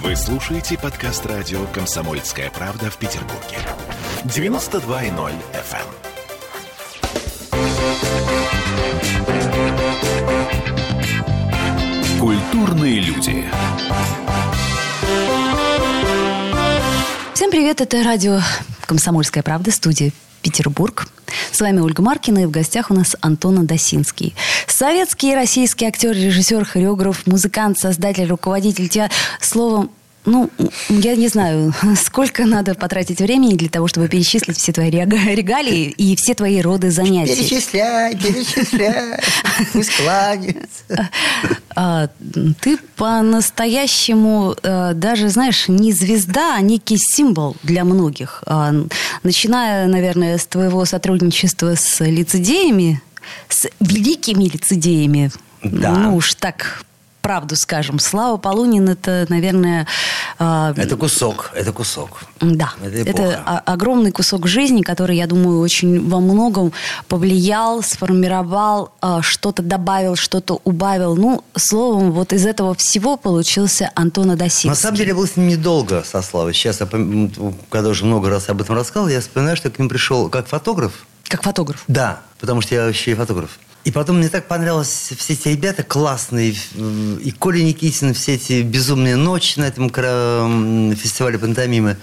Вы слушаете подкаст радио «Комсомольская правда» в Петербурге. 92.0 FM. Культурные люди. Всем привет, это радио «Комсомольская правда», студия Петербург. С вами Ольга Маркина, и в гостях у нас Антон Адасинский. Советский и российский актер, режиссер, хореограф, музыкант, создатель, руководитель театра. Словом, ну, я не знаю, сколько надо потратить времени для того, чтобы перечислить все твои регалии и все твои роды занятий. Перечисляй, перечисляй, пусть кланяется. А, ты по-настоящему а, даже, знаешь, не звезда, а некий символ для многих. А, начиная, наверное, с твоего сотрудничества с лицедеями, с великими лицедеями, Да. ну уж так правду скажем. Слава Полунин это, наверное... э, Это кусок, это кусок. Да, Это это, эпоха. огромный кусок жизни, который, я думаю, очень во многом повлиял, сформировал, э, что-то добавил, что-то убавил. Ну, словом, вот из этого всего получился Антон Адасинский. На самом деле, я был с ним недолго со Славой. Сейчас, я, когда уже много раз об этом рассказал, я вспоминаю, что я к ним пришел как фотограф. Как фотограф. Да, потому что я вообще и фотограф. И потом мне так понравилось, все эти ребята классные, и Коля Никитин, все эти безумные ночи на этом фестивале пантомимы.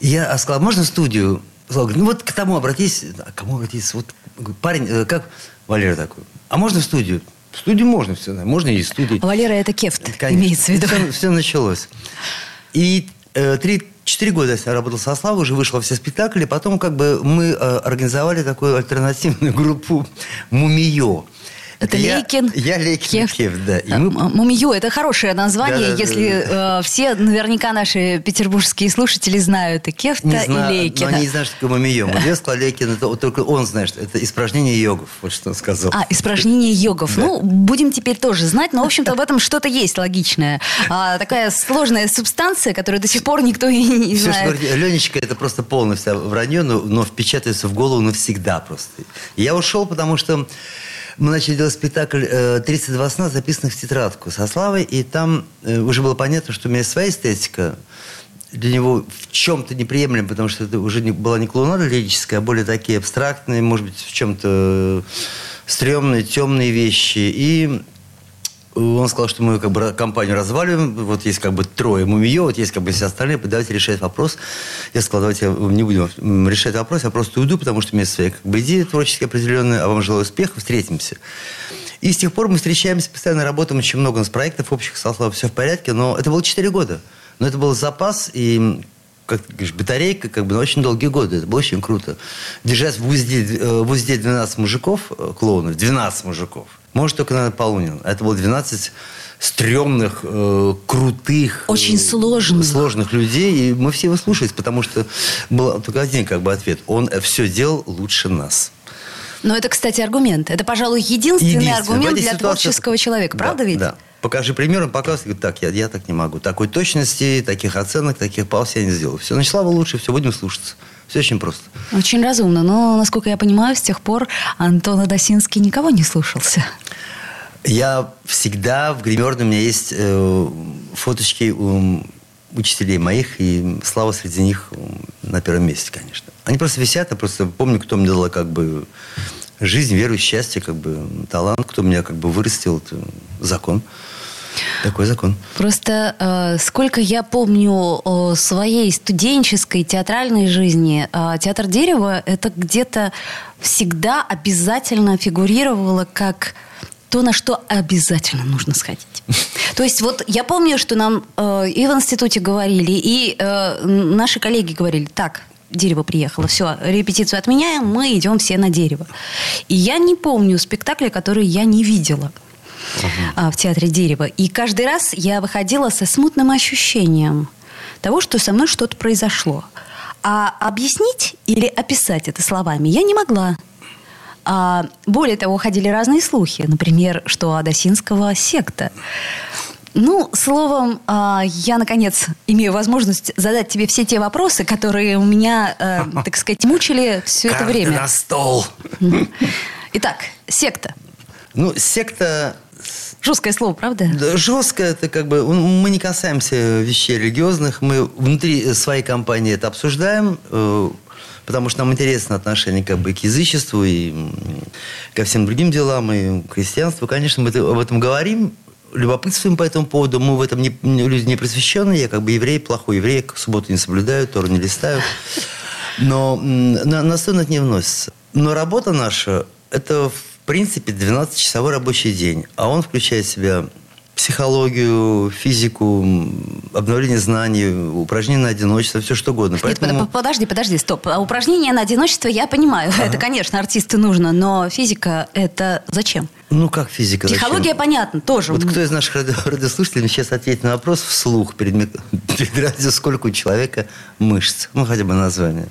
И я сказал, можно в студию? Говорит, ну вот к тому обратись. А к кому обратиться? Вот парень, э, как Валера такой? А можно в студию? В студию можно все, можно и в студию. Валера это кефт, Конечно. имеется в виду. Все, все началось. И э, три, четыре года я работал со Славой, уже вышел во все спектакли. Потом как бы мы э, организовали такую альтернативную группу «Мумиё». Это я, Лейкин, Я Лейкин, Кефт. Кефт, да. И мы- Мумию это хорошее название, Да-да-да. если э, все наверняка наши петербургские слушатели знают и Кефта, не знаю, и Лейкина. но они не знают, что такое. Мумиё сказал Лейкин, это только он знает, что это испражнение йогов. Вот что он сказал. А, испражнение йогов. Да. Ну, будем теперь тоже знать, но, в общем-то, в этом что-то есть логичное. А, такая сложная субстанция, которую до сих пор никто и не Все, что знает. говорит Ленечка, это просто полное вся вранье, но, но впечатывается в голову навсегда просто. Я ушел, потому что мы начали делать спектакль э, «32 сна», записанных в тетрадку со Славой, и там э, уже было понятно, что у меня своя эстетика, для него в чем-то неприемлем, потому что это уже не, была не клоунада лирическая, а более такие абстрактные, может быть, в чем-то стрёмные, темные вещи. И он сказал, что мы как бы компанию разваливаем, вот есть как бы трое мумиё, вот есть как бы все остальные, давайте решать вопрос. Я сказал, давайте не будем решать вопрос, я просто уйду, потому что у меня своя как бы идея творческая определенная, а вам желаю успеха, встретимся. И с тех пор мы встречаемся, постоянно работаем, очень много у нас проектов общих, со Славой, все в порядке, но это было 4 года. Но это был запас, и как ты говоришь, батарейка как бы на очень долгие годы. Это было очень круто. Держать в узде, э, в узде 12 мужиков, э, клоунов, 12 мужиков. Может, только, наверное, Полунин. Это было 12 стрёмных, э, крутых... э, Очень сложных. Сложных людей. И мы все его слушались, потому что был только один как бы ответ. Он все делал лучше нас. Но это, кстати, аргумент. Это, пожалуй, единственный Единственное. В аргумент для ситуации- творческого человека. Да, Правда ведь? Да. Покажи пример, он показывает, говорит, так, я, я так не могу. Такой точности, таких оценок, таких пауз я не сделаю. Все, значит, Слава лучше, все, будем слушаться. Все очень просто. Очень разумно. Но, насколько я понимаю, с тех пор Антон Адасинский никого не слушался. Я всегда в гримерной у меня есть э, фоточки у учителей моих, и Слава среди них на первом месте, конечно. Они просто висят, я просто помню, кто мне дал как бы жизнь, веру, счастье, как бы талант, кто меня как бы вырастил, это закон. Такой закон. Просто э, сколько я помню о своей студенческой театральной жизни, э, театр дерева это где-то всегда обязательно фигурировало как то, на что обязательно нужно сходить. То есть вот я помню, что нам э, и в институте говорили, и э, наши коллеги говорили, так, дерево приехало, все, репетицию отменяем, мы идем все на дерево. И я не помню спектакля, который я не видела а, в театре дерева. И каждый раз я выходила со смутным ощущением того, что со мной что-то произошло. А объяснить или описать это словами я не могла. А, более того, ходили разные слухи. Например, что Адасинского секта. Ну, словом, а, я, наконец, имею возможность задать тебе все те вопросы, которые у меня, э, так сказать, мучили все это время. на стол. Итак, секта. Ну, секта Жесткое слово, правда? Да, жестко это как бы... Мы не касаемся вещей религиозных. Мы внутри своей компании это обсуждаем, э, потому что нам интересно отношение как бы к язычеству и ко всем другим делам, и к христианству. Конечно, мы об этом говорим, любопытствуем по этому поводу. Мы в этом не, люди не просвещенные. Я как бы еврей, плохой еврей, субботу не соблюдаю, Тору не листаю. Но на, на это не вносится. Но работа наша – это принципе, 12-часовой рабочий день. А он включает в себя психологию, физику, обновление знаний, упражнения на одиночество, все что угодно. Нет, Поэтому... подожди, подожди, стоп. А упражнения на одиночество я понимаю. Ага. Это, конечно, артисту нужно, но физика это зачем? Ну, как физика? Психология, зачем? понятно, тоже. Вот кто из наших радиослушателей сейчас ответит на вопрос вслух перед, перед радио, сколько у человека мышц? Ну, хотя бы название.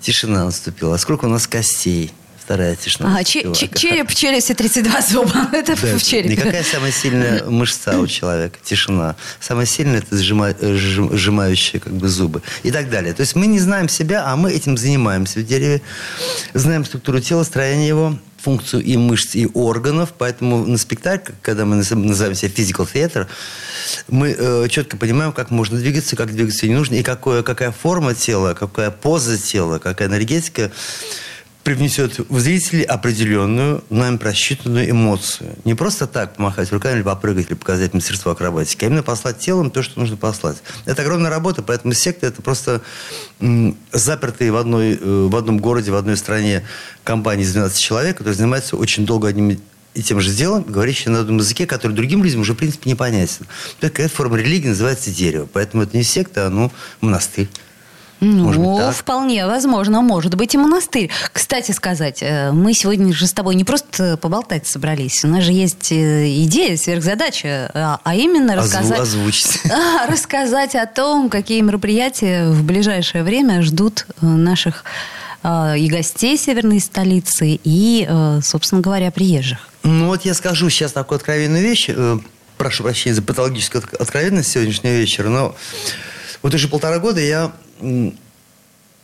Тишина наступила. А сколько у нас костей? Вторая тишина. А, че- че- череп в челюсти 32 зуба. это да, в черепе. Никакая самая сильная мышца у человека? Тишина. Самая сильная это сжима, сжимающие как бы зубы. И так далее. То есть мы не знаем себя, а мы этим занимаемся в дереве. Знаем структуру тела, строение его, функцию и мышц, и органов. Поэтому на спектакль, когда мы называем себя physical theater, мы э, четко понимаем, как можно двигаться, как двигаться не нужно, и какое, какая форма тела, какая поза тела, какая энергетика привнесет в зрителей определенную, нами просчитанную эмоцию. Не просто так помахать руками, или попрыгать, или показать мастерство акробатики, а именно послать телом то, что нужно послать. Это огромная работа, поэтому секта – это просто м, запертые в, одной, э, в одном городе, в одной стране компании из 12 человек, которые занимаются очень долго одним и тем же делом, говорящие на одном языке, который другим людям уже, в принципе, непонятен. Такая форма религии называется дерево. Поэтому это не секта, а ну, монастырь. Ну, может быть, так? вполне возможно, может быть и монастырь. Кстати сказать, э, мы сегодня же с тобой не просто поболтать собрались. У нас же есть э, идея, сверхзадача, а, а именно рассказать, Озвучить. рассказать о том, какие мероприятия в ближайшее время ждут э, наших и гостей северной столицы, и, собственно говоря, приезжих. Ну вот я скажу сейчас такую откровенную вещь. Прошу прощения за патологическую откровенность сегодняшнего вечера, но вот уже полтора года я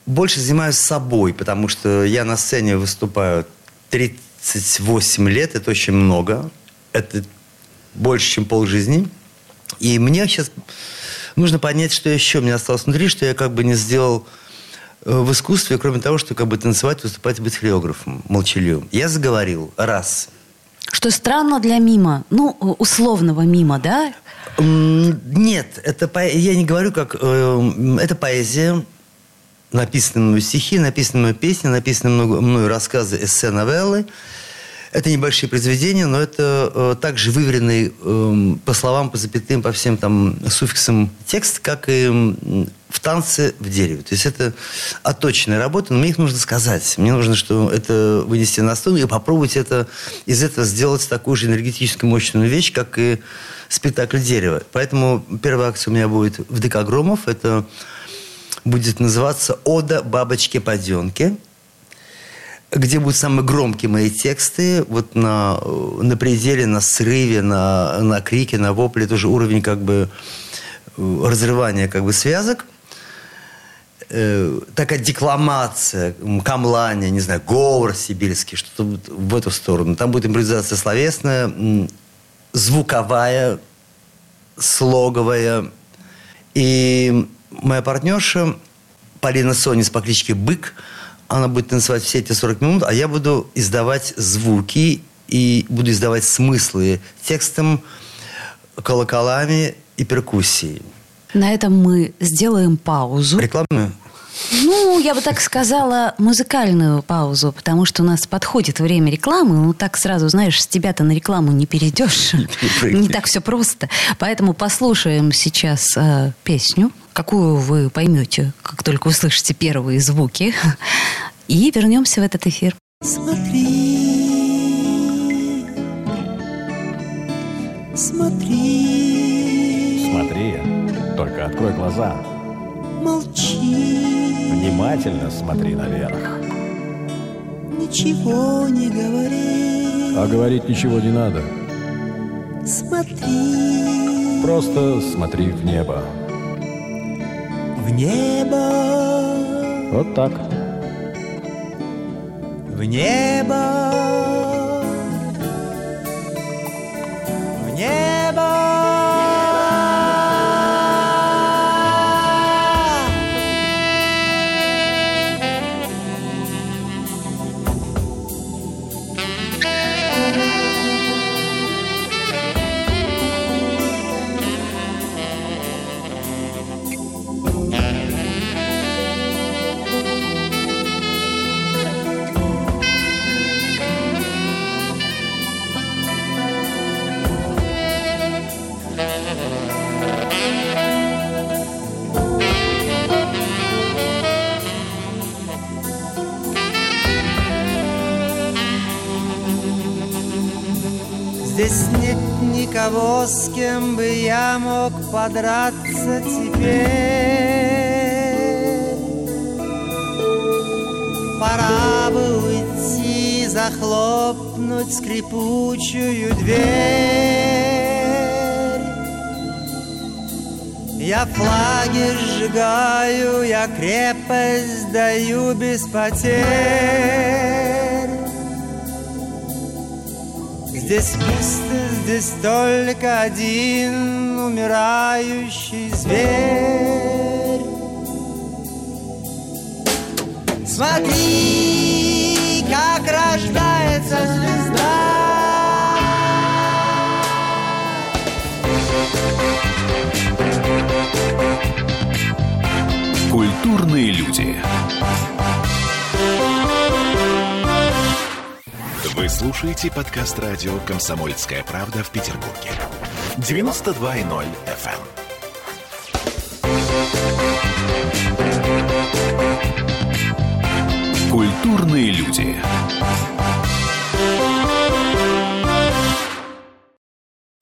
больше занимаюсь собой, потому что я на сцене выступаю 38 лет, это очень много. Это больше, чем полжизни. И мне сейчас нужно понять, что еще мне осталось внутри, что я как бы не сделал э, в искусстве, кроме того, что как бы танцевать, выступать быть хореографом молчаливым. Я заговорил раз. Что странно для мима, ну, условного мима, да? Нет, это по... я не говорю как... Э, это поэзия, написанные мной стихи, написанные мной песни, написанные мной, мной рассказы, эссе, новеллы. Это небольшие произведения, но это э, также выверенный э, по словам, по запятым, по всем там суффиксам текст, как и в танце в дереве. То есть это отточенная работа, но мне их нужно сказать. Мне нужно, что это вынести на стол и попробовать это, из этого сделать такую же энергетически мощную вещь, как и спектакль «Дерево». Поэтому первая акция у меня будет в Декагромов. Это будет называться «Ода бабочке-паденке», где будут самые громкие мои тексты, вот на, на пределе, на срыве, на, на крике, на вопле, тоже уровень как бы разрывания как бы связок. Э, такая декламация, камлания, не знаю, говор сибирский, что-то в эту сторону. Там будет импровизация словесная, звуковая, слоговая. И моя партнерша Полина Сонис по кличке Бык, она будет танцевать все эти 40 минут, а я буду издавать звуки и буду издавать смыслы текстом, колоколами и перкуссией. На этом мы сделаем паузу. Рекламную? Ну, я бы так сказала, музыкальную паузу, потому что у нас подходит время рекламы. Ну, так сразу, знаешь, с тебя-то на рекламу не перейдешь. Не так все просто. Поэтому послушаем сейчас э, песню, какую вы поймете, как только услышите первые звуки. И вернемся в этот эфир. Смотри, смотри. Смотри, только открой глаза. Молчи. Внимательно смотри наверх. Ничего не говори. А говорить ничего не надо. Смотри. Просто смотри в небо. В небо. Вот так. В небо. Никого, с кем бы я мог подраться теперь. Пора бы уйти, захлопнуть скрипучую дверь. Я флаги сжигаю, я крепость даю без потерь. Здесь пусто, здесь только один умирающий зверь. Смотри, как рождается звезда. Культурные люди. Вы слушаете подкаст радио «Комсомольская правда» в Петербурге. 92.0 FM. Культурные люди.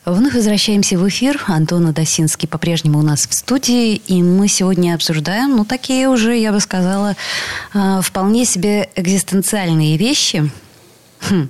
Вновь возвращаемся в эфир. Антон Адасинский по-прежнему у нас в студии. И мы сегодня обсуждаем, ну, такие уже, я бы сказала, э, вполне себе экзистенциальные вещи. Хм.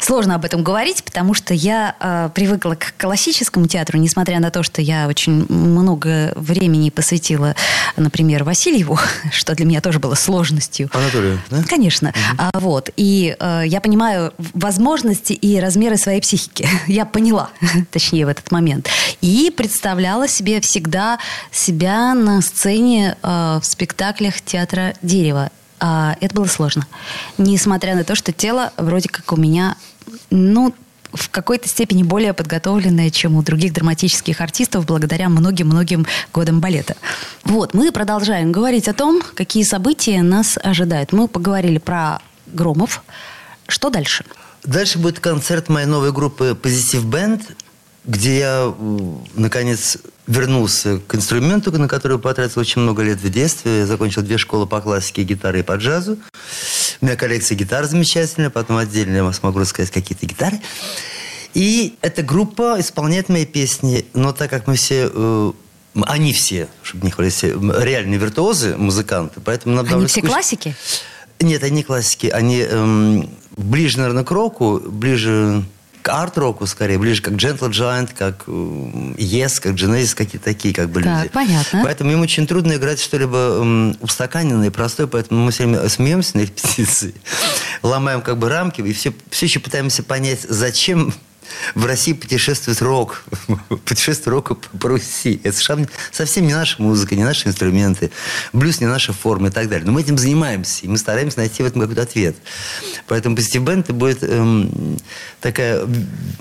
Сложно об этом говорить, потому что я э, привыкла к классическому театру, несмотря на то, что я очень много времени посвятила, например, Васильеву, что для меня тоже было сложностью. Анатолию, да? Конечно. А, вот. И э, я понимаю возможности и размеры своей психики. Я поняла, точнее, в этот момент. И представляла себе всегда себя на сцене э, в спектаклях театра «Дерево». А, это было сложно. Несмотря на то, что тело вроде как у меня, ну, в какой-то степени более подготовленное, чем у других драматических артистов, благодаря многим-многим годам балета. Вот, мы продолжаем говорить о том, какие события нас ожидают. Мы поговорили про Громов. Что дальше? Дальше будет концерт моей новой группы Positive Band, где я, наконец, вернулся к инструменту, на который потратил очень много лет в детстве. Я закончил две школы по классике, гитары и по джазу. У меня коллекция гитар замечательная, потом отдельно я смогу рассказать какие-то гитары. И эта группа исполняет мои песни, но так как мы все... э, они все, чтобы не хвалить, реальные виртуозы, музыканты, поэтому нам Они все скучно. классики? Нет, они не классики. Они эм, ближе, наверное, к року, ближе к арт-року скорее, ближе как Gentle Giant, как э, Yes, как Genesis, какие-то такие как бы Так, люди. понятно. Поэтому им очень трудно играть что-либо устаканенное и простое, поэтому мы все время смеемся на репетиции, ломаем как бы рамки и все, все еще пытаемся понять, зачем в России путешествует рок, путешествует рока по, Руси. Это совсем не наша музыка, не наши инструменты, блюз не наша форма и так далее. Но мы этим занимаемся, и мы стараемся найти в этом какой-то ответ. Поэтому Positive Band это будет эм, такая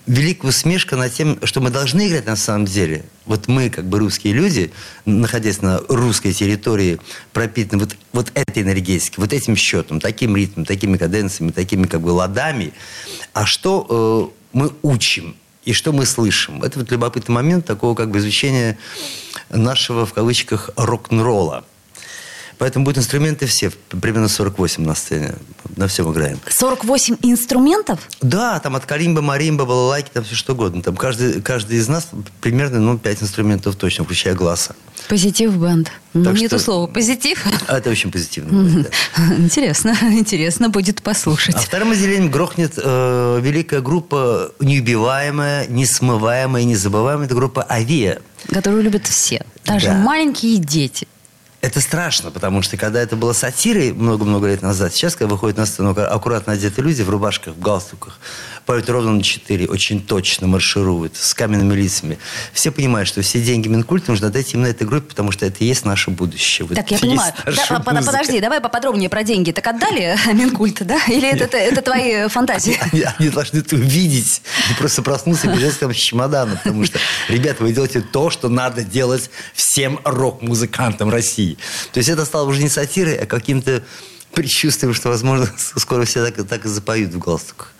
великая усмешка над тем, что мы должны играть на самом деле. Вот мы, как бы русские люди, находясь на русской территории, пропитаны вот, вот этой энергетикой, вот этим счетом, таким ритмом, такими каденциями, такими как бы ладами. А что э, мы учим и что мы слышим? Это вот любопытный момент такого как бы изучения нашего, в кавычках, рок-н-ролла. Поэтому будут инструменты все, примерно 48 на сцене. На всем играем. 48 инструментов? Да, там от калимба, маримба, балалайки, там все что угодно. Там каждый, каждый из нас примерно, ну, 5 инструментов точно, включая глаза. Позитив бенд. Ну, что- слово. Позитив. А это очень позитивно. будет, да. Интересно, интересно будет послушать. А вторым отделением грохнет э, великая группа неубиваемая, несмываемая, незабываемая. Это группа «Авиа». Которую любят все. Даже Да. маленькие дети. Это страшно, потому что когда это было сатирой много-много лет назад, сейчас, когда выходят на сцену аккуратно одетые люди в рубашках, в галстуках, поют ровно на четыре, очень точно маршируют, с каменными лицами. Все понимают, что все деньги Минкульта нужно дать именно этой группе, потому что это и есть наше будущее. Вот Так, я и есть понимаю. Да, под- музыка. подожди, давай поподробнее про деньги. Так отдали Минкульт, да? Или это, это, это твои фантазии? Они, они должны это увидеть. Не просто проснуться и бежать там с чемоданом. Потому что, ребята, вы делаете то, что надо делать всем рок-музыкантам России. То есть это стало уже не сатирой, а каким-то предчувствием, что, возможно, скоро все так, так и запоют в галстуках.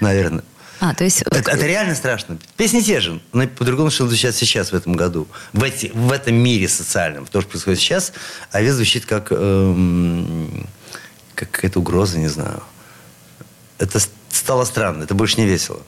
Наверное. А, то есть... Это, это реально страшно. Песни те же, но по-другому что звучат сейчас, в этом году. В, эти, в этом мире социальном. То, что происходит сейчас, а вес звучит как, эм, как какая-то угроза, не знаю. Это стало странно, это больше не весело.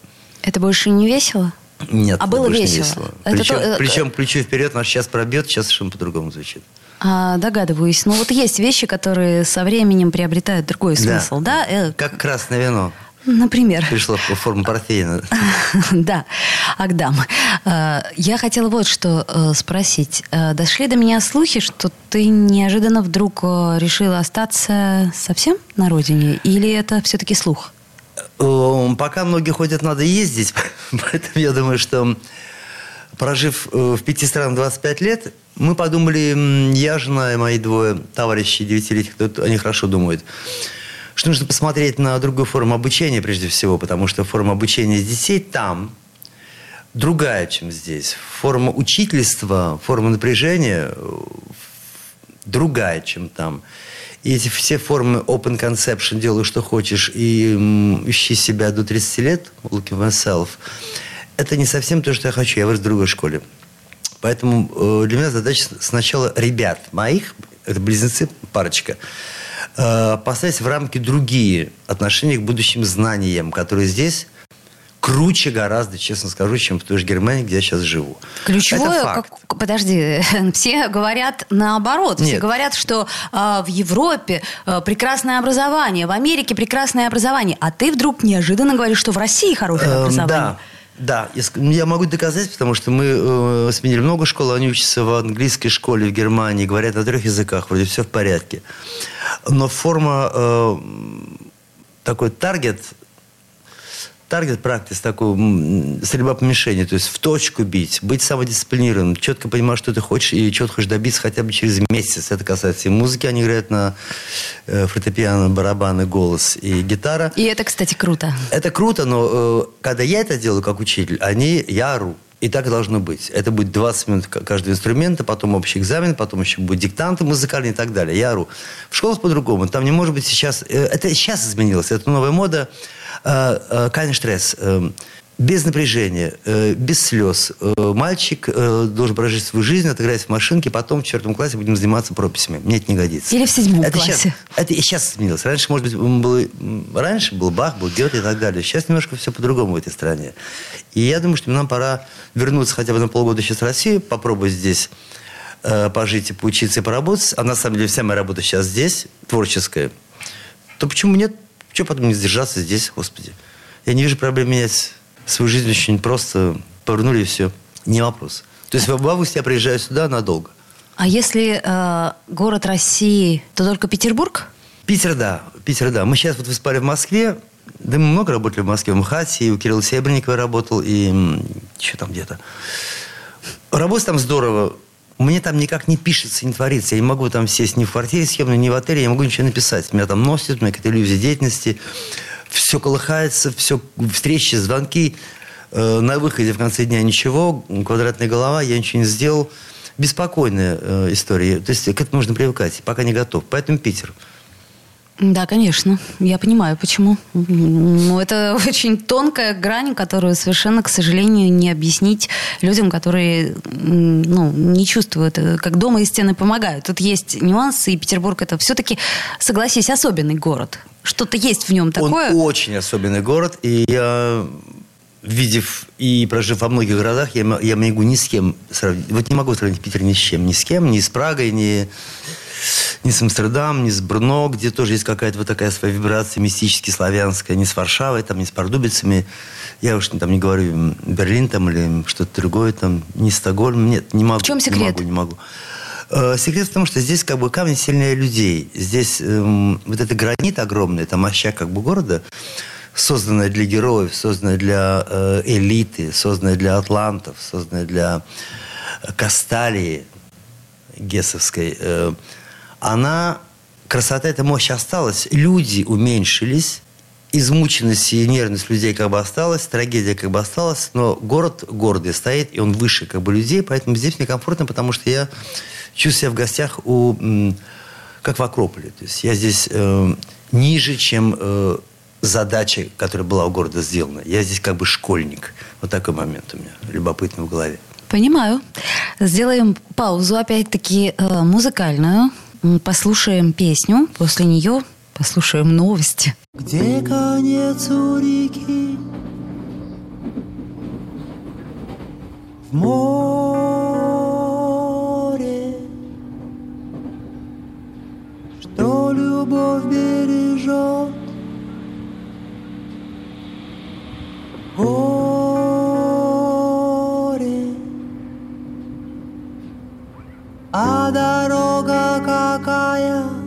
Это больше не весело? Нет, А было не весело? Это Причем, то- э, причем ключу вперед наш сейчас пробьет, сейчас совершенно по-другому звучит. А, догадываюсь. Но вот есть вещи, которые со временем приобретают другой смысл, да? Э, Как красное вино. Например. Пришло в форму портфеля. Да, Агдам. Э, Я хотела вот что э, спросить. Дошли до меня слухи, что ты неожиданно вдруг решила остаться совсем на родине? Или это все-таки слух? Пока многие ходят, надо ездить. Поэтому я думаю, что прожив в пяти странах 25 лет, мы подумали, я, жена и мои двое товарищей девятилетних, они хорошо думают, что нужно посмотреть на другую форму обучения прежде всего, потому что форма обучения детей там другая, чем здесь. Форма учительства, форма напряжения э, другая, чем там. И эти все формы open conception, делай, что хочешь, и м, ищи себя до 30 лет, looking myself, это не совсем то, что я хочу. Я вырос в другой школе. Поэтому э, для меня задача сначала ребят моих, это близнецы, парочка, э, поставить в рамки другие отношения к будущим знаниям, которые здесь круче гораздо, честно скажу, чем в той же Германии, где я сейчас живу. Ключевое, как- подожди, все говорят наоборот. Все Нет. говорят, что а, в Европе а, прекрасное образование, в Америке прекрасное образование, а ты вдруг неожиданно говоришь, что в России хорошее Эм, образование. Да, да. Я, ск- я могу доказать, потому что мы э, сменили много школ, они учатся в английской школе в Германии, говорят на трех языках, вроде все в порядке. Но форма э, такой таргет, таргет практис, такой стрельба по мишени, то есть в точку бить, быть самодисциплинированным, четко понимать, что ты хочешь и чего ты хочешь добиться хотя бы через месяц. Это касается и музыки, они играют на э, фортепиано, барабаны, голос и гитара. И это, кстати, круто. Это круто, но э, когда я это делаю как учитель, они, я ору. И так должно быть. Это будет 20 минут каждого инструмента, потом общий экзамен, потом еще будет диктанты музыкальные и так далее. Я ору. В школах по-другому. Там не может быть сейчас... э, это сейчас изменилось. Это новая мода. Э, э, Kein стресс. э, без напряжения, э, без слез. Э, Мальчик э, должен прожить свою жизнь, отыграть в машинке, потом в четвертом классе будем заниматься прописями. Мне это не годится. Или в седьмом это классе. Сейчас, это и сейчас изменилось. Раньше, может быть, было, раньше был Бах, был Гёте и так далее. Сейчас немножко все по-другому в этой стране. И я думаю, что нам пора вернуться хотя бы на полгода сейчас в Россию, попробовать здесь э, пожить и поучиться и поработать. А на самом деле вся моя работа сейчас здесь, творческая. То почему нет? Чего потом не сдержаться здесь, господи? Я не вижу проблем менять свою жизнь очень просто. Повернули и все. Не вопрос. То есть в августе я приезжаю сюда надолго. А если э, город России, то только Петербург? Питер, да. Питер, да. Мы сейчас вот выступали в Москве. Да мы много работали в Москве. В МХАТе, и у Кирилла Серебренникова работал, и еще там где-то. Работать там здорово. Мне там никак не пишется, не творится. Я не могу там сесть ни в квартире съемной, ни в отеле. Я не могу ничего написать. Меня там носит, у меня какая-то иллюзия деятельности. Все колыхается, все встречи, звонки. Э, на выходе в конце дня ничего. Квадратная голова, я ничего не сделал. Беспокойная э, история. То есть к этому нужно привыкать. Пока не готов. Поэтому Питер. Да, конечно. Я понимаю, почему. Ну, это очень тонкая грань, которую совершенно, к сожалению, не объяснить людям, которые ну, не чувствуют, э, как дома и стены помогают. Тут есть нюансы, и Петербург это все-таки, согласись, особенный город. Что-то есть в нем такое. Он очень особенный город, и я, видев и прожив во многих городах, я, я могу ни с кем сравнить. Вот не могу сравнить Питер ни с чем. Ни с кем, ни с Прагой, ни, ни с Амстердамом, ни с Бруно, где тоже есть какая-то вот такая своя вибрация мистически славянская, ни с Варшавой, там, ни с Пардубицами. Я уж там не говорю Берлин там или что-то другое, там, ни Стокгольм. Нет, не могу. В чем Не секрет? могу, не могу. Э, Секрет в том, что здесь как бы камень сильнее людей. Здесь эм, вот это гранит огромный, это моща как бы города, созданная для героев, созданная для э, элиты, созданная для атлантов, созданная для э, Касталии Гессовской. Э, она, красота эта мощь осталась. Люди уменьшились, измученность и нервность людей как бы осталась, трагедия как бы осталась, но город гордый стоит, и он выше как бы людей, поэтому здесь мне комфортно, потому что я чувствую себя в гостях у, как в Акрополе. То есть я здесь э, ниже, чем э, задача, которая была у города сделана. Я здесь как бы школьник. Вот такой момент у меня любопытный в голове. Понимаю. Сделаем паузу, опять-таки, э, музыкальную. Послушаем песню. После нее послушаем новости. Где конец у реки? В море Что любовь бережет Горе А дорога какая?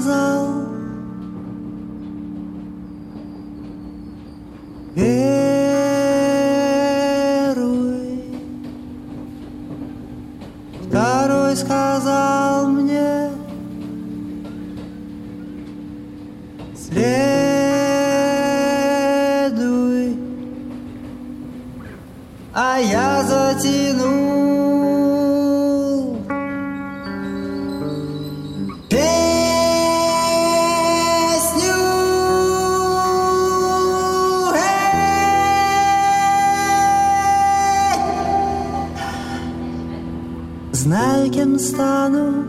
Кем стану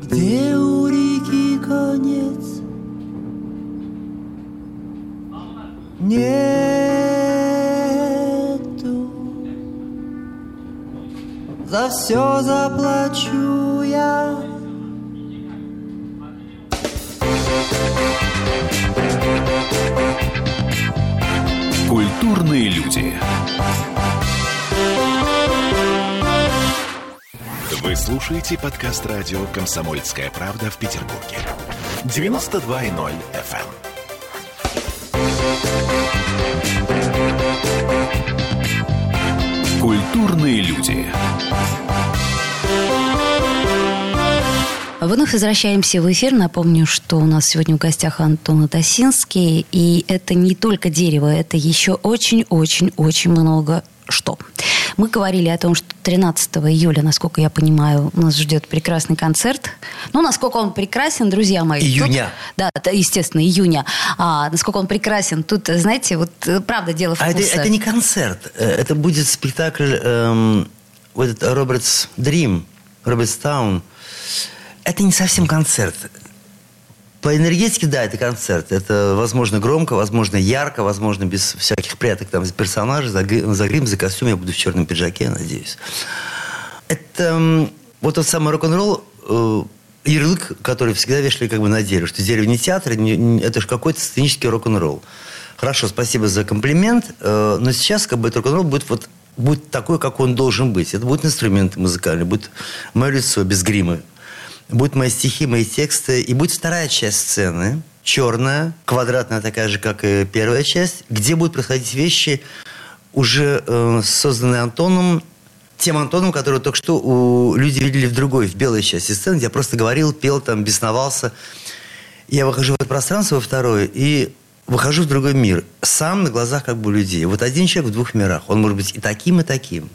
Где конец? Нету За все заплачу я Культурные люди. Вы слушаете подкаст радио «Комсомольская правда» в Петербурге. 92.0 FM. Культурные люди. Вновь возвращаемся в эфир. Напомню, что у нас сегодня в гостях Антон Атасинский. И это не только дерево, это еще очень-очень-очень много что. Мы говорили о том, что 13 июля, насколько я понимаю, нас ждет прекрасный концерт. Ну, насколько он прекрасен, друзья мои. тут- Июня. да, это, естественно, июня. А, насколько он прекрасен, тут, знаете, вот э, правда дело А это, это не концерт, э, это будет спектакль эм, вот этот Робертс Дрим, Робертстаун. Это не совсем концерт. По энергетике, да, это концерт. Это, возможно, громко, возможно, ярко, возможно, без всяких пряток там персонажей. За, гри- за грим, за костюм я буду в черном пиджаке, я надеюсь. Это вот тот самый рок-н-ролл, э, ярлык, который всегда вешали как бы на дерево, что дерево не театр, не- не- это же какой-то сценический рок-н-ролл. Хорошо, спасибо за комплимент, э, но сейчас как бы этот рок-н-ролл будет вот будет такой, как он должен быть. Это будут инструменты музыкальные, будет мое лицо без грима, будут мои стихи, мои тексты, и будет вторая часть сцены, черная, квадратная такая же, как и первая часть, где будут происходить вещи, уже э, созданные Антоном, тем Антоном, которого только что у, люди видели в другой, в белой части сцены, где я просто говорил, пел, там, бесновался. Я выхожу в это пространство во второе и выхожу в другой мир. Сам на глазах как бы людей. Вот один человек в двух мирах. Он может быть и таким, и таким.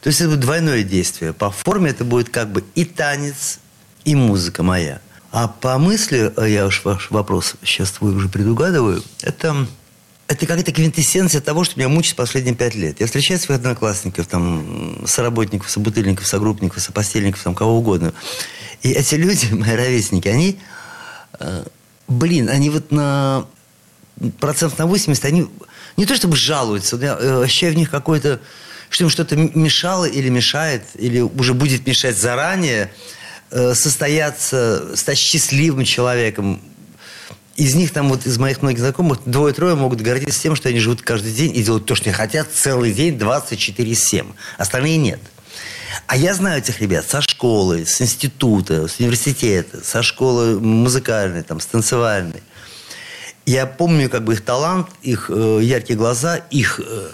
То есть это будет двойное действие. По форме это будет как бы и танец, и музыка моя. А по мысли, э, я уж ваш вопрос сейчас твой уже предугадываю, это, это какая-то квинтэссенция того, что меня мучит последние пять лет. Я встречаю своих одноклассников, там, соработников, собутыльников, согруппников, сопостельников, там, кого угодно. И эти люди, мои ровесники, они, э, блин, они вот на процент на 80, они не то чтобы жалуются, я э, ощущаю в них какое-то, что им что-то мешало или мешает, или уже будет мешать заранее состояться, стать счастливым человеком. Из них там вот, из моих многих знакомых, двое-трое могут гордиться тем, что они живут каждый день и делают то, что они хотят целый день 24-7. Остальные нет. А я знаю этих ребят со школы, с института, с университета, со школы музыкальной, там, с танцевальной. Я помню как бы их талант, их э, яркие глаза, их э,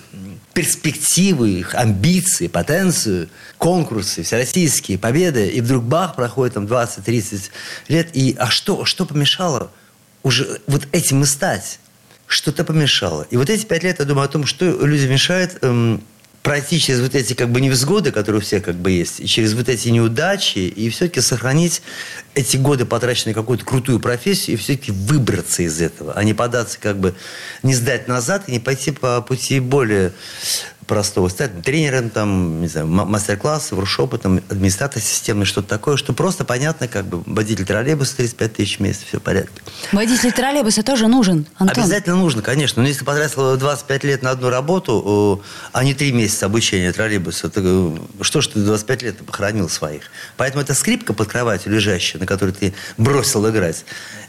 перспективы, их амбиции, потенцию, конкурсы, всероссийские победы. И вдруг бах, проходит там 20-30 лет. И а что, что помешало уже вот этим и стать? Что-то помешало. И вот эти пять лет я думаю о том, что людям мешает эм, пройти через вот эти как бы невзгоды, которые у всех как бы есть, и через вот эти неудачи, и все-таки сохранить эти годы, потраченные на какую-то крутую профессию, и все-таки выбраться из этого, а не податься как бы, не сдать назад и не пойти по пути более простого. Стать тренером, там, не знаю, мастер-классы, воркшопы, там, администратор системный, что-то такое, что просто понятно, как бы, водитель троллейбуса 35 тысяч в месяц, все в порядке. Водитель троллейбуса тоже нужен, Антон. Обязательно нужно, конечно. Но если потратил 25 лет на одну работу, а не 3 месяца обучения троллейбуса, то э, что ж ты 25 лет похоронил своих? Поэтому эта скрипка под кроватью лежащая, на которой ты бросил играть,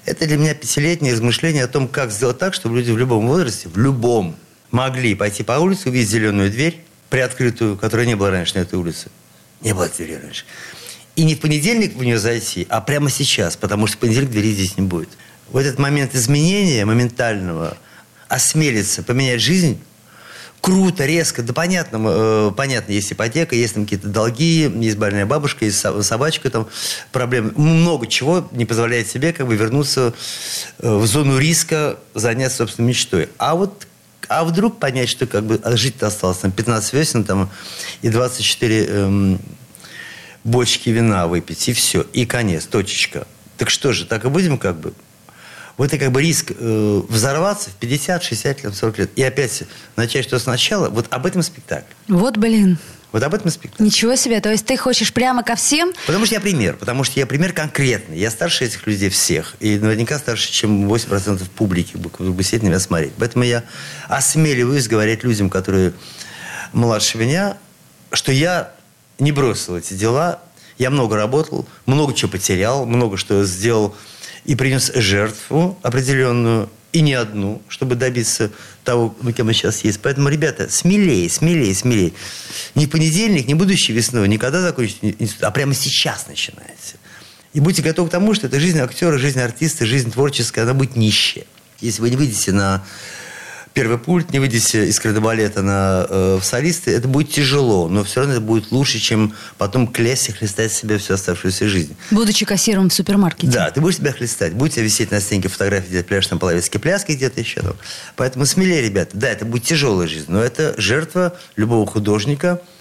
это для меня пятилетнее размышление о том, как сделать так, чтобы люди в любом возрасте, в любом могли пойти по улице, увидеть зеленую дверь, приоткрытую, которая не была раньше на этой улице. Не было двери раньше. И не в понедельник в нее зайти, а прямо сейчас, потому что в понедельник двери здесь не будет. В этот момент изменения моментального осмелиться поменять жизнь круто, резко, да понятно, э, понятно, есть ипотека, есть там какие-то долги, есть больная бабушка, есть собачка, там проблемы. Много чего не позволяет себе как бы вернуться э, в зону риска, заняться собственной мечтой. А вот а вдруг понять, что как бы а жить-то осталось там 15 весен там, и 24 эм, бочки вина выпить, и все, и конец, точечка. Так что же, так и будем как бы? Вот это как бы риск э, взорваться в 50, 60 лет, 40 лет. И опять начать что сначала. Вот об этом спектакль. Вот, блин. Вот об этом спектакль. Ничего себе. То есть ты хочешь прямо ко всем? Потому что я пример. Потому что я пример конкретный. Я старше этих людей всех. И наверняка старше, чем 8% публики бы сидеть на меня смотреть. Поэтому я осмеливаюсь говорить людям, которые младше меня, что я не бросил эти дела. Я много работал, много чего потерял, много что сделал и принес жертву определенную и не одну, чтобы добиться того, кем мы сейчас есть. Поэтому, ребята, смелее, смелее, смелее. Не понедельник, не будущей весной, никогда закончится институт, а прямо сейчас начинается. И будьте готовы к тому, что это жизнь актера, жизнь артиста, жизнь творческая, она будет нищая. Если вы не выйдете на первый пульт, не выйдете из кардебалета на, э, в солисты, это будет тяжело, но все равно это будет лучше, чем потом клясть и хлестать себя всю оставшуюся жизнь. Будучи кассиром в супермаркете. Да, ты будешь себя хлестать. Будете висеть на стенке фотографии, где пляж на половецкие пляски где-то еще. Там. Поэтому смелее, ребята. Да, это будет тяжелая жизнь, но это жертва любого художника –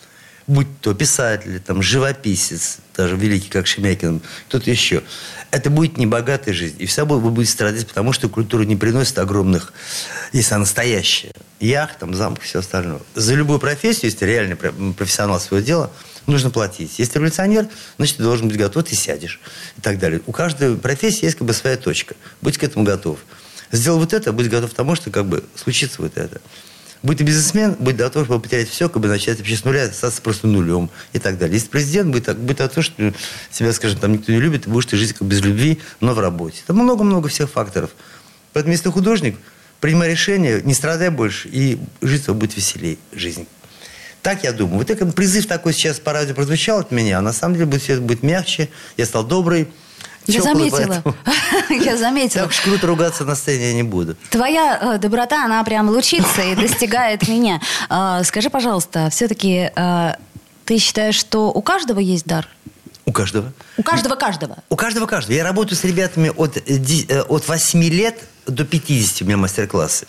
будь то писатель, там, живописец, даже великий, как Шемякин, кто-то еще, это будет небогатая жизнь. И вся вы будете страдать, потому что культура не приносит огромных, если она настоящая, яхт, там, замок и все остальное. За любую профессию, если ты реальный профессионал своего дела, нужно платить. Если ты революционер, значит, ты должен быть готов, ты сядешь и так далее. У каждой профессии есть как бы своя точка. Будь к этому готов. Сделал вот это, будь готов к тому, что как бы случится вот это. Будь ты бизнесмен, будь готов, чтобы потерять все, как бы начать вообще с нуля, остаться просто нулем и так далее. Если президент, будь, будь готов, что себя, скажем, там никто не любит, будешь ты жить как без любви, но в работе. Там много-много всех факторов. Поэтому, если ты художник, принимай решение, не страдай больше, и жить твоя будет веселее, жизнь. Так я думаю. Вот это призыв такой сейчас по радио прозвучал от меня, а на самом деле будет, все будет мягче, я стал добрый, я заметила. Я заметила. Так круто ругаться на сцене я не буду. Твоя э, доброта, она прям лучится и достигает меня. Э, скажи, пожалуйста, все-таки э, Ты считаешь, что у каждого есть дар? У каждого. У каждого каждого. У каждого каждого. Я работаю с ребятами от, э, от 8 лет до 50 у меня мастер-классы.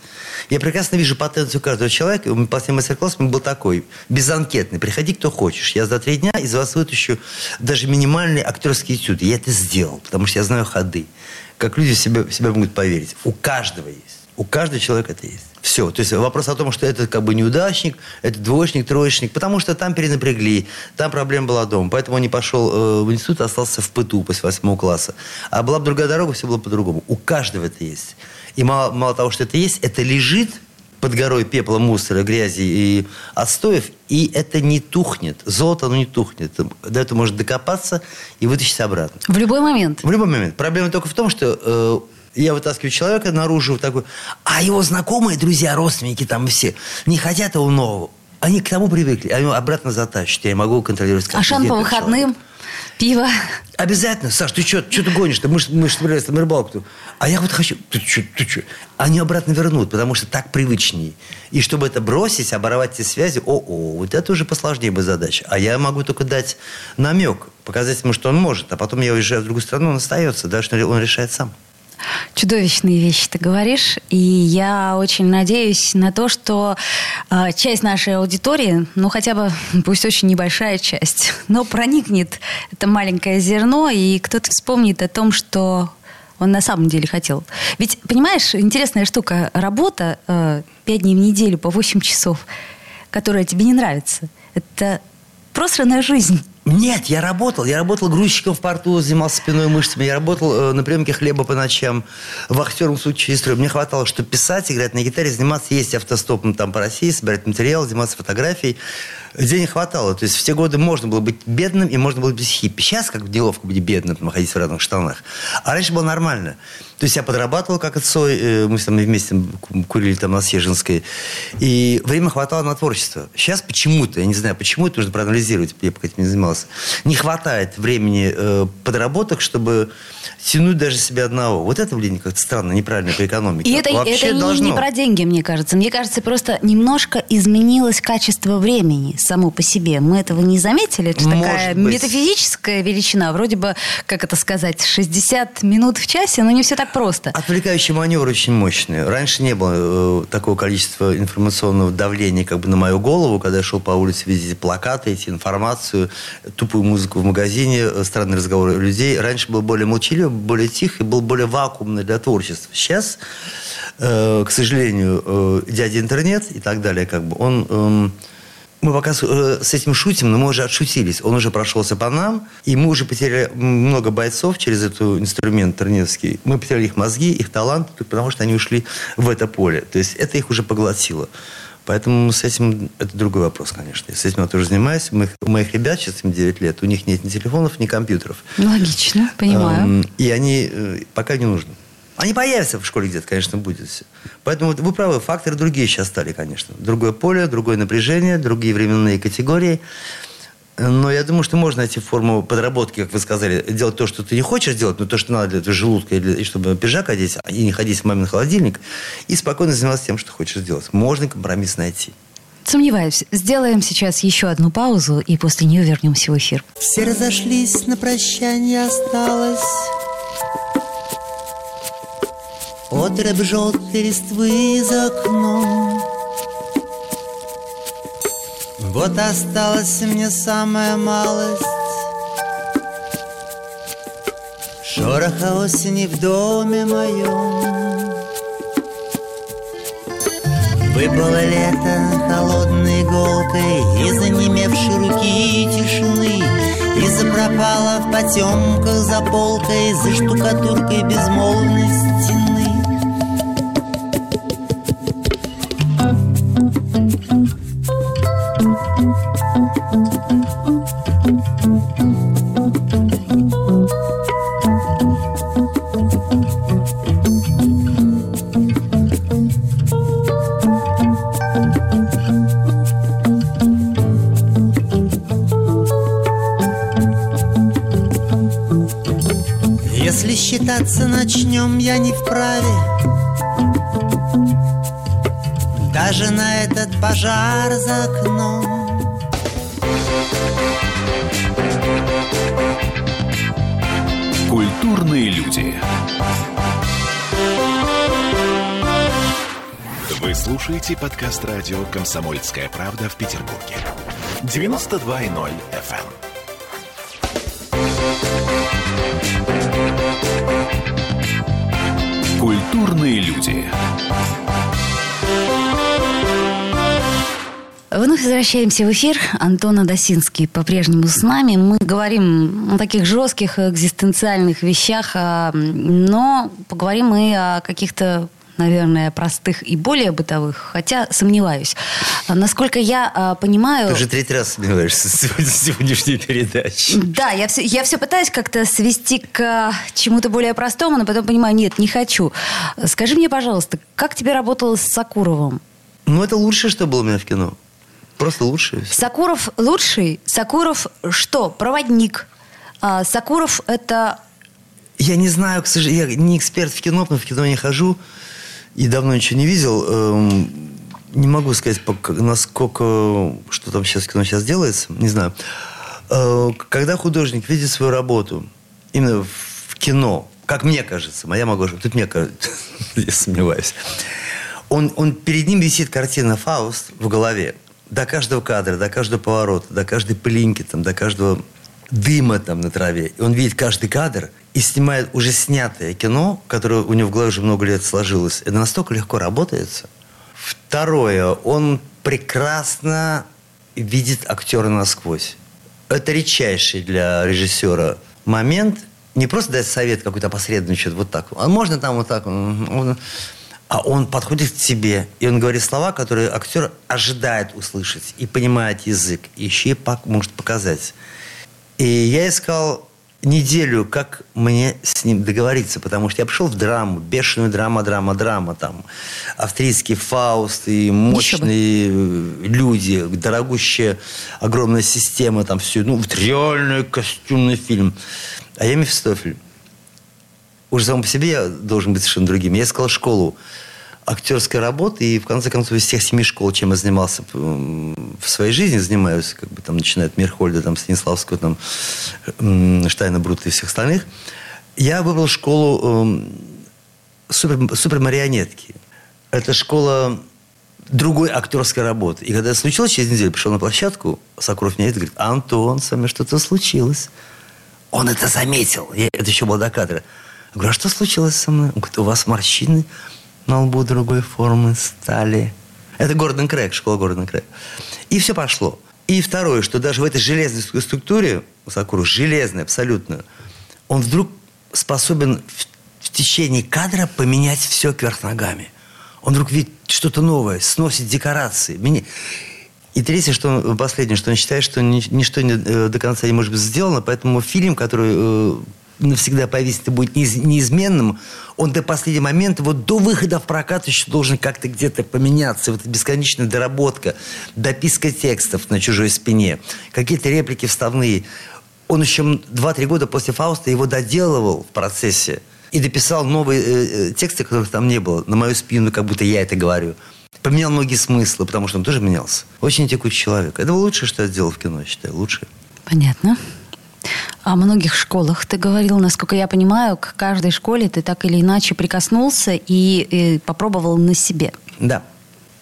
Я прекрасно вижу потенцию каждого человека. У меня последний мастер-класс был такой, безанкетный. Приходи, кто хочешь. Я за три дня из вас вытащу даже минимальные актерские этюды. Я это сделал, потому что я знаю ходы. Как люди в себя, в себя могут поверить. У каждого есть. У каждого человека это есть. Все. То есть вопрос о том, что это как бы неудачник, это двоечник, троечник, потому что там перенапрягли, там проблема была дома. Поэтому он не пошел э, в институт, остался в ПТУ после восьмого класса. А была бы другая дорога, все было по-другому. У каждого это есть. И мало, мало того, что это есть, это лежит под горой пепла, мусора, грязи и отстоев, и это не тухнет. Золото, оно не тухнет. До этого может докопаться и вытащить обратно. В любой момент. В любой момент. Проблема только в том, что я вытаскиваю человека наружу такой, а его знакомые, друзья, родственники там все не хотят его нового. Они к тому привыкли, они его обратно затащат. Я могу контролировать Ашан день по выходным, человека. пиво. Обязательно. Саш, ты что ты гонишь-то? Мы же мы собирались на рыбалку. А я вот хочу... Ты что, ты что? Они обратно вернут, потому что так привычнее. И чтобы это бросить, оборвать эти связи, о-о, вот это уже посложнее бы задача. А я могу только дать намек, показать ему, что он может. А потом я уезжаю в другую страну, он остается, да, что он решает сам. Чудовищные вещи ты говоришь, и я очень надеюсь на то, что э, часть нашей аудитории, ну хотя бы пусть очень небольшая часть, но проникнет это маленькое зерно, и кто-то вспомнит о том, что он на самом деле хотел. Ведь, понимаешь, интересная штука, работа э, 5 дней в неделю по 8 часов, которая тебе не нравится, это просранная жизнь. Нет, я работал. Я работал грузчиком в порту, занимался спиной мышцами. Я работал э, на приемке хлеба по ночам, вахтером в случае строя. Мне хватало, чтобы писать, играть на гитаре, заниматься, ездить автостопом там по России, собирать материал, заниматься фотографией. Денег хватало. То есть в те годы можно было быть бедным и можно было быть хиппи. Сейчас как неловко быть бедным, там, ходить в разных штанах. А раньше было нормально. То есть я подрабатывал как отцой, э, мы там вместе курили там на Сежинской. И время хватало на творчество. Сейчас почему-то, я не знаю, почему это нужно проанализировать, я пока этим не занимался. Не хватает времени э, подработок, чтобы тянуть даже себя одного. Вот это, блин, как-то странно, неправильно по экономике. И это, Вообще это не- должно. не про деньги, мне кажется. Мне кажется, просто немножко изменилось качество времени само по себе. Мы этого не заметили. Это Может такая быть. метафизическая величина. Вроде бы, как это сказать, 60 минут в часе, но не все так просто. Отвлекающий маневр очень мощный. Раньше не было э, такого количества информационного давления как бы на мою голову, когда я шел по улице, видите плакаты, эти информацию, тупую музыку в магазине, э, странные разговоры людей. Раньше было более молчаливо, более тихо и был более вакуумно для творчества. Сейчас, э, к сожалению, э, дядя интернет и так далее, как бы, он... эм, мы пока с, э, с этим шутим, но мы уже отшутились. Он уже прошелся по нам, и мы уже потеряли много бойцов через этот инструмент интернетский. Мы потеряли их мозги, их талант, потому что они ушли в это поле. То есть это их уже поглотило. Поэтому с этим это другой вопрос, конечно. С этим я тоже занимаюсь. У моих, у моих ребят, сейчас им 9 лет, у них нет ни телефонов, ни компьютеров. Логично, понимаю. Эм, И они э, пока не нужны. Они появятся в школе где-то, конечно, будет все. Поэтому вот вы правы, факторы другие сейчас стали, конечно. Другое поле, другое напряжение, другие временные категории. Но я думаю, что можно найти форму подработки, как вы сказали, делать то, что ты не хочешь делать, но то, что надо для этого желудка, и, для- и чтобы пиджак одеть, и не ходить в мамин холодильник, и спокойно заниматься тем, что хочешь сделать. Можно компромисс найти. Сомневаюсь. Сделаем сейчас еще одну паузу, и после нее вернемся в эфир. Все разошлись, на прощание осталось Отрыв желтой листвы за окном Вот осталась мне самая малость. Шороха осени в доме моем. Выпало лето холодной иголкой Из онемевшей руки тишины И запропала в потемках за полкой За штукатуркой безмолвной чем я не вправе Даже на этот пожар за окном Культурные люди Вы слушаете подкаст радио «Комсомольская правда» в Петербурге. 92.0 FM. Культурные люди. Вновь возвращаемся в эфир. Антон Адасинский по-прежнему с нами. Мы говорим о таких жестких экзистенциальных вещах, а, но поговорим и о каких-то наверное, простых и более бытовых, хотя сомневаюсь. А, Насколько я а, понимаю... Ты уже третий раз сомневаешься с сегодня- сегодняшней передачи. Да, я все, я все пытаюсь как-то свести к чему-то более простому, но потом понимаю, нет, не хочу. Скажи мне, пожалуйста, как тебе работалось с Сакуровым? Ну, это лучшее, что было у меня в кино. Просто лучшее. Сакуров лучший? Сакуров что? Проводник. А, Сакуров это... Я не знаю, к сожалению, я не эксперт в кино, но в кино не хожу и давно ничего не видел. Эм, Не могу сказать, насколько, что там сейчас кино сейчас делается, не знаю. Э, Когда художник видит свою работу именно в кино, как мне кажется, моя могу тут мне кажется, я сомневаюсь, он, он, перед ним висит картина «Фауст» в голове. До каждого кадра, до каждого поворота, до каждой пылинки, там, до каждого дыма там на траве. И он видит каждый кадр и снимает уже снятое кино, которое у него в голове уже много лет сложилось. Это настолько легко работается. Второе, он прекрасно видит актера насквозь. Это редчайший для режиссера момент. Не просто дать совет какой-то посредственный, что-то вот так. А можно там вот так? А он подходит к тебе, и он говорит слова, которые актер ожидает услышать, и понимает язык, и еще и может показать. И я искал неделю, как мне с ним договориться, потому что я пришел в драму, бешеную драма, драма, драма, там, австрийский Фауст и мощные э, люди, дорогущая огромная система, там все, ну, вот реальный костюмный фильм. А я Мефистофель. Уже сам по себе я должен быть совершенно другим. Я искал школу актерской работы, и в конце концов из всех семи школ, чем я занимался в своей жизни, занимаюсь, как бы там, начиная от Мирхольда, там, Станиславского, там, Штайна, Брута и всех остальных, я выбрал школу м, супер, супермарионетки. Это школа другой актерской работы. И когда это случилось, через неделю пришел на площадку, Сокуров мне это говорит, Антон, с вами что-то случилось. Он это заметил. Я- это еще было до кадра. Я говорю, а что случилось со мной? Он говорит, у вас морщины на лбу другой формы стали. Это Гордон Крэг, школа Гордон Крэг. И все пошло. И второе, что даже в этой железной струк- структуре, у Сакуру, железной абсолютно, он вдруг способен в, в течение кадра поменять все кверх ногами. Он вдруг видит что-то новое, сносит декорации. Меня- И третье, что он- последнее, что он считает, что ни- ничто не, э, до конца не может быть сделано, поэтому фильм, который э, навсегда повесит и будет неиз- неизменным, он до последнего момента, вот до выхода в прокат еще должен как-то где-то поменяться. Вот бесконечная доработка, дописка текстов на чужой спине, какие-то реплики вставные. Он еще м- 2-3 года после Фауста его доделывал в процессе и дописал новые э, э, тексты, которых там не было, на мою спину, как будто я это говорю. Поменял многие смыслы, потому что он тоже менялся. Очень текучий человек. Это лучшее, что я сделал в кино, считаю. Лучшее. Понятно. О многих школах ты говорил, насколько я понимаю, к каждой школе ты так или иначе прикоснулся и, э, попробовал на себе. Да.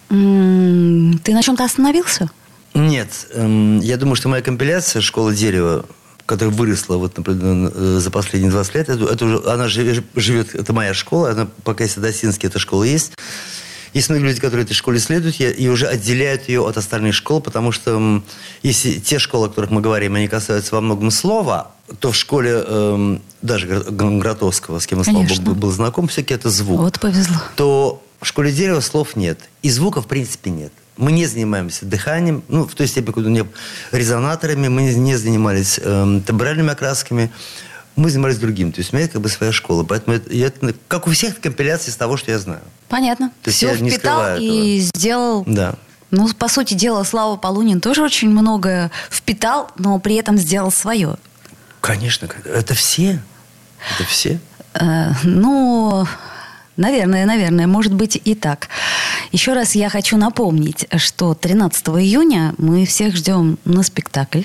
Ты на чем-то остановился? Нет, эм, я думаю, что моя компиляция «Школа дерева», которая выросла вот, например, э, за последние 20 лет, это, это уже, она жи- живет, это моя школа, она, пока есть Досинский, эта школа есть. Есть многие люди, которые этой школе следуют и уже отделяют ее от остальных школ, потому что если те школы, о которых мы говорим, они касаются во многом слова, то в школе эм, даже Гротовского, с кем я, слава богу, был знаком, все-таки это звук Вот повезло. то в школе дерева слов нет. И звука, в принципе, нет. Мы не занимаемся дыханием, ну, в той степени, куда не резонаторами, мы не занимались эм, тембральными окрасками, мы занимались другим. То есть у меня как бы своя школа. Поэтому это, это, как у всех, компиляции из того, что я знаю. Понятно. То есть Все я впитал и сделал. Да. Ну, по сути дела, Слава Полунин тоже очень многое впитал, но при этом сделал свое. Конечно, это все. Это все. Э, ну, наверное, наверное, может быть и так. Еще раз я хочу напомнить, что 13 июня мы всех ждем на спектакль.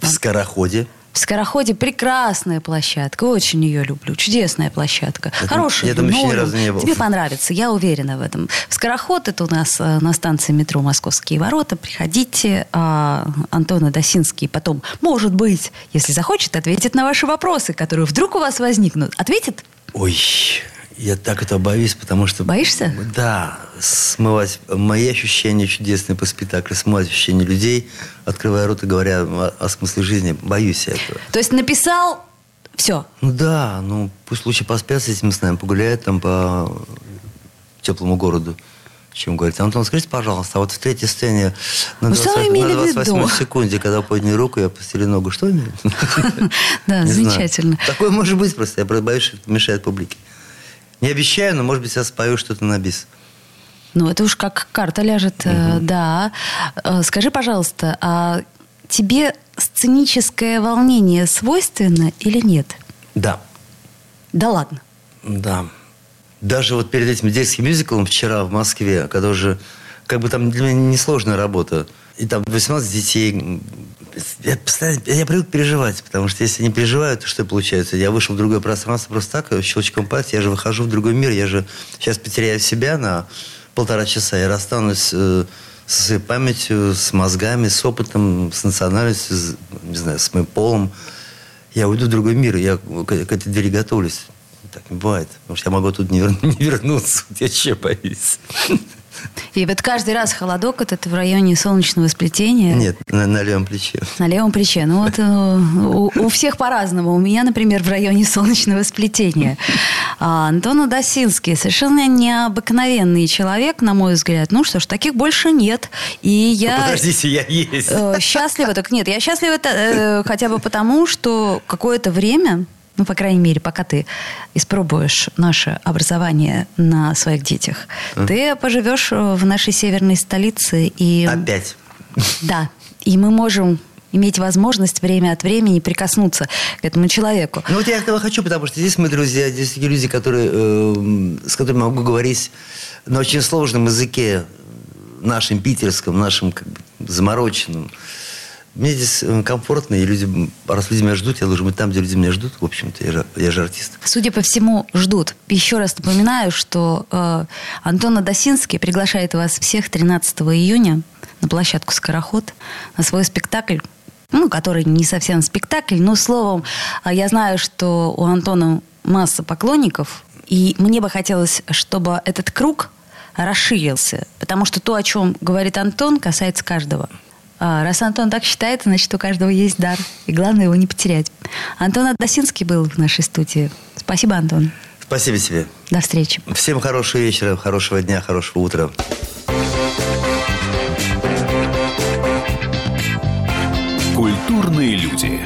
В скороходе. В Скороходе прекрасная площадка. Очень ее люблю. Чудесная площадка. Там- Хорошая. я там еще ни разу не был. Тебе понравится, я уверена в этом. В Скороход это у нас э, на станции метро «Московские ворота». Приходите. а, Антон Адасинский потом, может быть, если захочет, ответит на ваши вопросы, которые вдруг у вас возникнут. Ответит? Ой, я так этого боюсь, потому что... Боишься? Да, смывать мои ощущения чудесные по спектаклю, смывать ощущения людей, открывая рот и говоря о, о смысле жизни, боюсь я этого. То есть написал, все. Ну да, ну пусть лучше поспят с этим с нами, погуляют там по теплому городу, чем говорить. Антон, скажите, пожалуйста, а вот в третьей сцене на Ну, что вы 28, на имели в 28 виду? секунде, когда подняли руку, я постели ногу, что имели? Да, замечательно. Такое может быть просто, я боюсь, что это мешает публике. Не обещаю, но, может быть, я спою что-то на бис. Ну, это уж как карта ляжет, э, да. Э, Скажи, пожалуйста, а тебе сценическое волнение свойственно или нет? Да, Да ладно. да. Даже вот перед этим детским мюзиклом вчера в Москве, когда уже, как бы там для меня несложная работа, и там 18 детей, я, постоянно, я привык переживать, потому что если не переживаю, то что получается? Я вышел в другое пространство просто так, щелчком пальца, я же выхожу в другой мир, я же сейчас потеряю себя на полтора часа, я расстанусь э, со своей памятью, с мозгами, с опытом, с национальностью, с, не знаю, с моим полом. Я уйду в другой мир, я к, к этой двери готовлюсь. Так не бывает, потому что я могу тут не, вер- не вернуться, я че боюсь. И вот каждый раз холодок этот в районе солнечного сплетения. Нет, на, на левом плече. На левом плече. Ну вот э, у, у всех по-разному. У меня, например, в районе солнечного сплетения. А Антон Адасинский совершенно необыкновенный человек, на мой взгляд. Ну что ж, таких больше нет. И я... Подождите, я есть. Э, Счастлива, так нет, я счастлива э, хотя бы потому, что какое-то время, ну, по крайней мере, пока ты испробуешь наше образование на своих детях, ты поживешь э, в нашей северной столице и... Опять. Да, и мы можем иметь возможность время от времени прикоснуться к этому человеку. Ну вот я этого хочу, потому что здесь мы друзья, здесь такие люди, которые, э, с которыми могу говорить на очень сложном языке, нашем питерском, нашем как бы, замороченном. Мне здесь э, комфортно, и люди, раз люди меня ждут, я должен быть там, где люди меня ждут. В общем-то, я же, я же артист. Судя по всему, ждут. Еще раз напоминаю, что э, Антон Адасинский приглашает вас всех 13 июня на площадку «Скороход» на свой спектакль, ну, который не совсем спектакль, но, словом, э, я знаю, что у Антона масса поклонников, и мне бы хотелось, чтобы этот круг расширился, потому что то, о чем говорит Антон, касается каждого. А, Раз Антон так считает, значит, у каждого есть дар. И главное его не потерять. Антон Адасинский был в нашей студии. Спасибо, Антон. Спасибо тебе. До встречи. Всем хорошего вечера, хорошего дня, хорошего утра. Культурные люди.